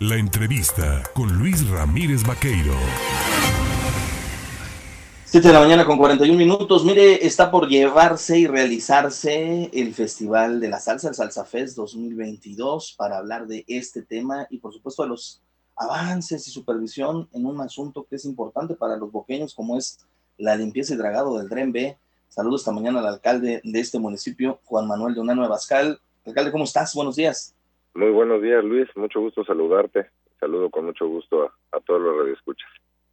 La entrevista con Luis Ramírez Vaqueiro. 7 de la mañana con 41 minutos. Mire, está por llevarse y realizarse el Festival de la Salsa, el Salsa Fest 2022, para hablar de este tema y por supuesto de los avances y supervisión en un asunto que es importante para los boqueños, como es la limpieza y dragado del Dren B. Saludos esta mañana al alcalde de este municipio, Juan Manuel de Unano de Bascal. Alcalde, ¿cómo estás? Buenos días. Muy buenos días, Luis. Mucho gusto saludarte. Saludo con mucho gusto a, todos los radioescuchas.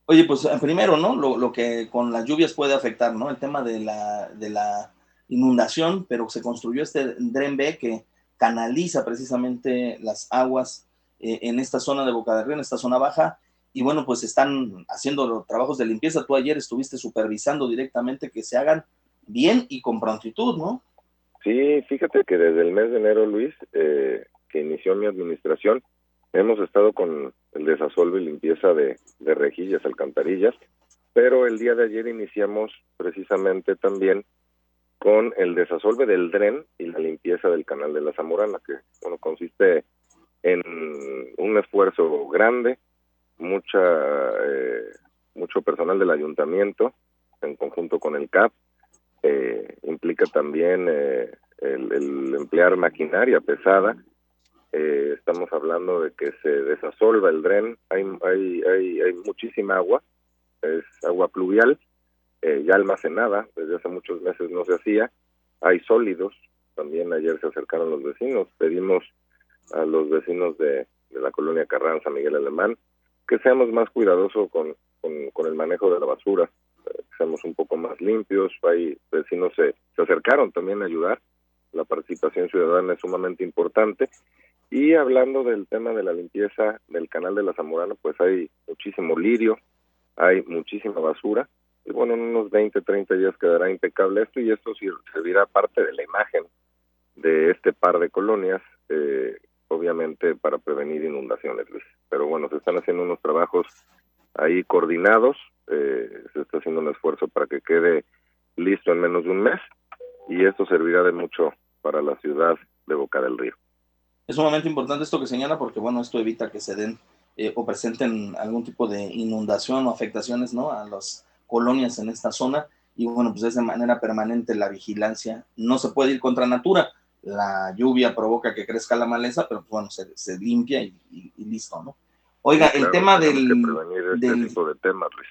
Oye, pues eh, primero, ¿no? Lo, que con las lluvias puede afectar, ¿no? El tema de la, de la inundación, pero se construyó este Dren B que canaliza precisamente las aguas eh, en esta zona de Boca del Río, en esta zona baja, y bueno, pues están haciendo los trabajos de limpieza. Tú ayer estuviste supervisando directamente que se hagan bien y con prontitud, ¿no? Sí, fíjate que desde el mes de enero, Luis, eh, que inició mi administración, hemos estado con el desasolve y limpieza de, rejillas, alcantarillas, pero el día de ayer iniciamos precisamente también con el desasolve del dren y la limpieza del canal de la Zamorana, que bueno consiste en un esfuerzo grande, mucha eh, mucho personal del ayuntamiento en conjunto con el CAP, eh, implica también eh, el, emplear maquinaria pesada. Estamos hablando de que se desasolva el dren, hay, hay, hay, hay muchísima agua, es agua pluvial, ya almacenada, desde hace muchos meses no se hacía, hay sólidos, también ayer se acercaron los vecinos, pedimos a los vecinos de, la colonia Carranza, Miguel Alemán, que seamos más cuidadosos con, con, el manejo de la basura, que seamos un poco más limpios. Hay vecinos se, se acercaron también a ayudar. La participación ciudadana es sumamente importante. Y hablando del tema de la limpieza del canal de la Zamorana, pues hay muchísimo lirio, hay muchísima basura. Y bueno, en unos 20, 30 días quedará impecable esto y esto servirá parte de la imagen de este par de colonias eh, obviamente para prevenir inundaciones, Pero bueno, se están haciendo unos trabajos ahí coordinados, eh, se está haciendo un esfuerzo para que quede listo en menos de un mes y esto servirá de mucho para la ciudad de Boca del Río. Es sumamente importante esto que señala porque bueno, esto evita que se den eh, o presenten algún tipo de inundación o afectaciones ¿no? a las colonias en esta zona y bueno, pues es de manera permanente la vigilancia. No se puede ir contra natura, la lluvia provoca que crezca la maleza, pero bueno, se, limpia y, listo, ¿no? Oiga, el tema del... Este del tipo de temas, Luis.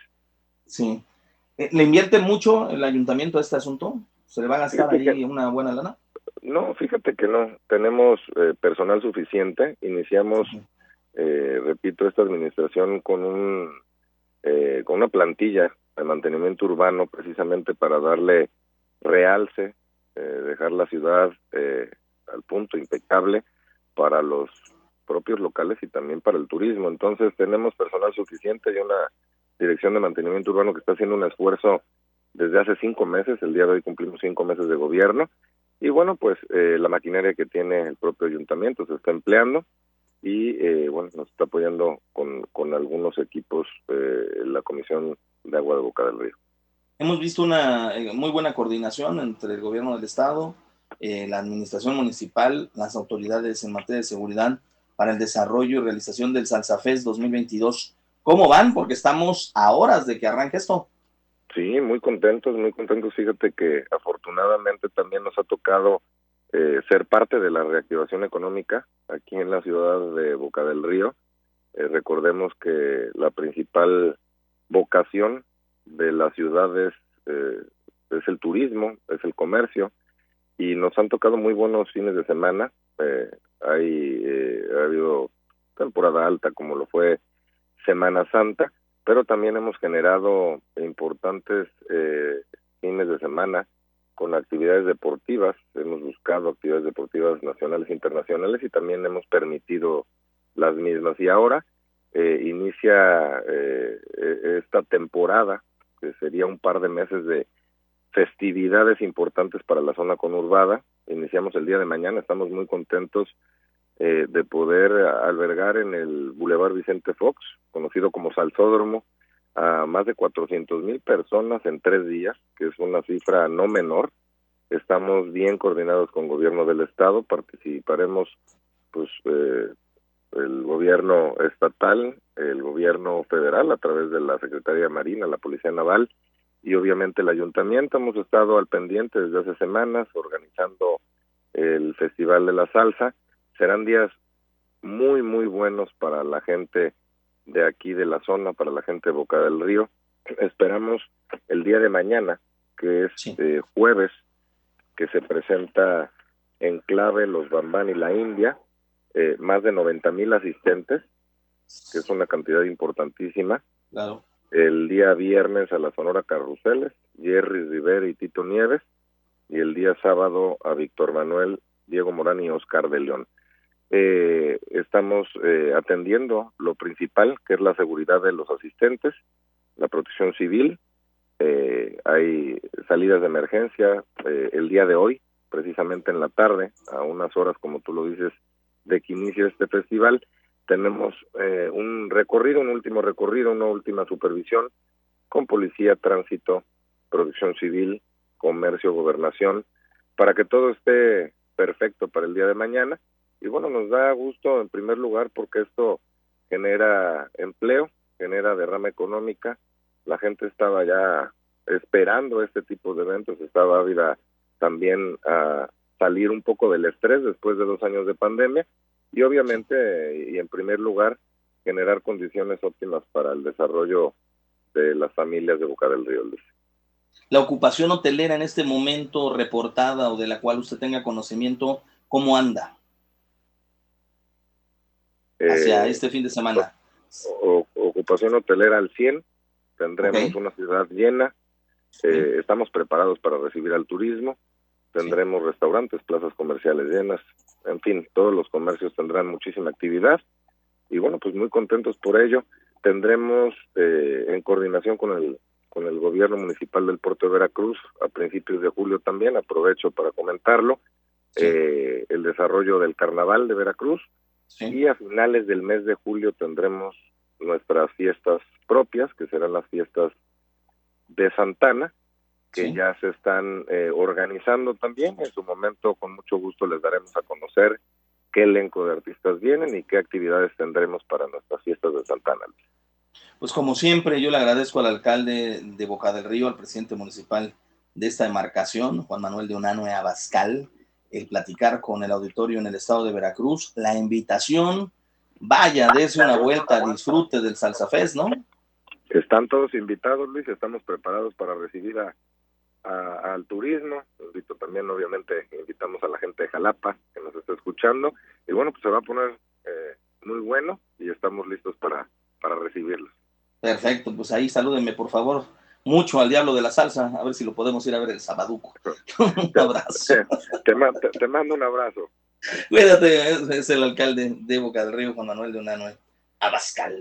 Sí. Eh, ¿Le invierte mucho el ayuntamiento a este asunto? ¿Se le va a gastar ahí una buena lana? No, fíjate que no. Tenemos eh, personal suficiente. Iniciamos, eh, repito, esta administración con un con una plantilla de mantenimiento urbano precisamente para darle realce eh, dejar la ciudad eh, al punto impecable para los propios locales y también para el turismo. Entonces tenemos personal suficiente y una dirección de mantenimiento urbano que está haciendo un esfuerzo desde hace cinco meses. El día de hoy cumplimos cinco meses de gobierno y bueno, pues eh, la maquinaria que tiene el propio ayuntamiento se está empleando y bueno, nos está apoyando con, con algunos equipos la Comisión de Agua de Boca del Río. Hemos visto una eh, muy buena coordinación entre el gobierno del estado, eh, la administración municipal, las autoridades en materia de seguridad para el desarrollo y realización del Salsafest 2022. ¿Cómo van? Porque estamos a horas de que arranque esto. Sí, muy contentos, muy contentos. Fíjate que afortunadamente también nos ha tocado eh, ser parte de la reactivación económica aquí en la ciudad de Boca del Río. recordemos que la principal vocación de las ciudades eh, es el turismo, es el comercio, y nos han tocado muy buenos fines de semana. Eh, hay, eh, ha habido temporada alta como lo fue Semana Santa, pero también hemos generado importantes eh, fines de semana con actividades deportivas, hemos buscado actividades deportivas nacionales e internacionales y también hemos permitido las mismas. Y ahora eh, inicia eh, esta temporada que sería un par de meses de festividades importantes para la zona conurbada. Iniciamos el día de mañana, estamos muy contentos eh, de poder albergar en el Boulevard Vicente Fox, conocido como Salsódromo, a más de 400 mil personas en tres días, que es una cifra no menor. Estamos bien coordinados con el gobierno del estado, participaremos pues eh, el gobierno estatal, el gobierno federal a través de la Secretaría de Marina, la Policía Naval y obviamente el ayuntamiento. Hemos estado al pendiente desde hace semanas organizando el Festival de la Salsa. Serán días muy, muy buenos para la gente de aquí de la zona, para la gente de Boca del Río. Esperamos el día de mañana, que es eh, jueves, que se presenta en clave los Bambán y la India, eh, más de 90 mil asistentes, que es una cantidad importantísima. Claro. El día viernes a la Sonora Carruseles, Jerry Rivera y Tito Nieves, y el día sábado a Víctor Manuel, Diego Morán y Oscar de León. Eh, estamos eh, atendiendo lo principal, que es la seguridad de los asistentes, la protección civil. Eh, hay salidas de emergencia eh, el día de hoy, precisamente en la tarde, a unas horas, como tú lo dices, de que inicie este festival. Tenemos eh, un recorrido, un último recorrido, una última supervisión con policía, tránsito, protección civil, comercio, gobernación, para que todo esté perfecto para el día de mañana. Y bueno, nos da gusto en primer lugar porque esto genera empleo, genera derrama económica. La gente estaba ya esperando este tipo de eventos, estaba ávida también a salir un poco del estrés después de dos años de pandemia y obviamente y en primer lugar generar condiciones óptimas para el desarrollo de las familias de Boca del Río Luis. La ocupación hotelera en este momento reportada o de la cual usted tenga conocimiento, ¿cómo anda? Hacia eh, este fin de semana. O, ocupación hotelera al 100, tendremos okay. una ciudad llena, eh, estamos preparados para recibir al turismo, tendremos sí. restaurantes, plazas comerciales llenas, en fin, todos los comercios tendrán muchísima actividad y bueno, pues muy contentos por ello. Tendremos eh, en coordinación con el con el gobierno municipal del puerto de Veracruz a principios de julio también, aprovecho para comentarlo, sí. eh, el desarrollo del carnaval de Veracruz sí. y a finales del mes de julio tendremos nuestras fiestas propias, que serán las fiestas de Santana, que sí. ya se están eh, organizando también. En su momento, con mucho gusto, les daremos a conocer qué elenco de artistas vienen y qué actividades tendremos para nuestras fiestas de Santana. Pues como siempre, yo le agradezco al alcalde de Boca del Río, al presidente municipal de esta demarcación, Juan Manuel de Unanue Abascal, el platicar con el auditorio en el estado de Veracruz, la invitación, vaya, dése una vuelta, disfrute del Salsa Fest, ¿no? Están todos invitados, Luis, estamos preparados para recibir a, a, al turismo, invito también, obviamente, invitamos a la gente de Jalapa que nos está escuchando, y bueno, pues se va a poner eh, muy bueno y estamos listos para, para recibirlos. Perfecto, pues ahí salúdenme, por favor, mucho al Diablo de la Salsa, a ver si lo podemos ir a ver el Sabaduco. un abrazo. Te, te, te, mando un abrazo. Cuídate, es el alcalde de Boca del Río, Juan Manuel de Unanoe Abascal.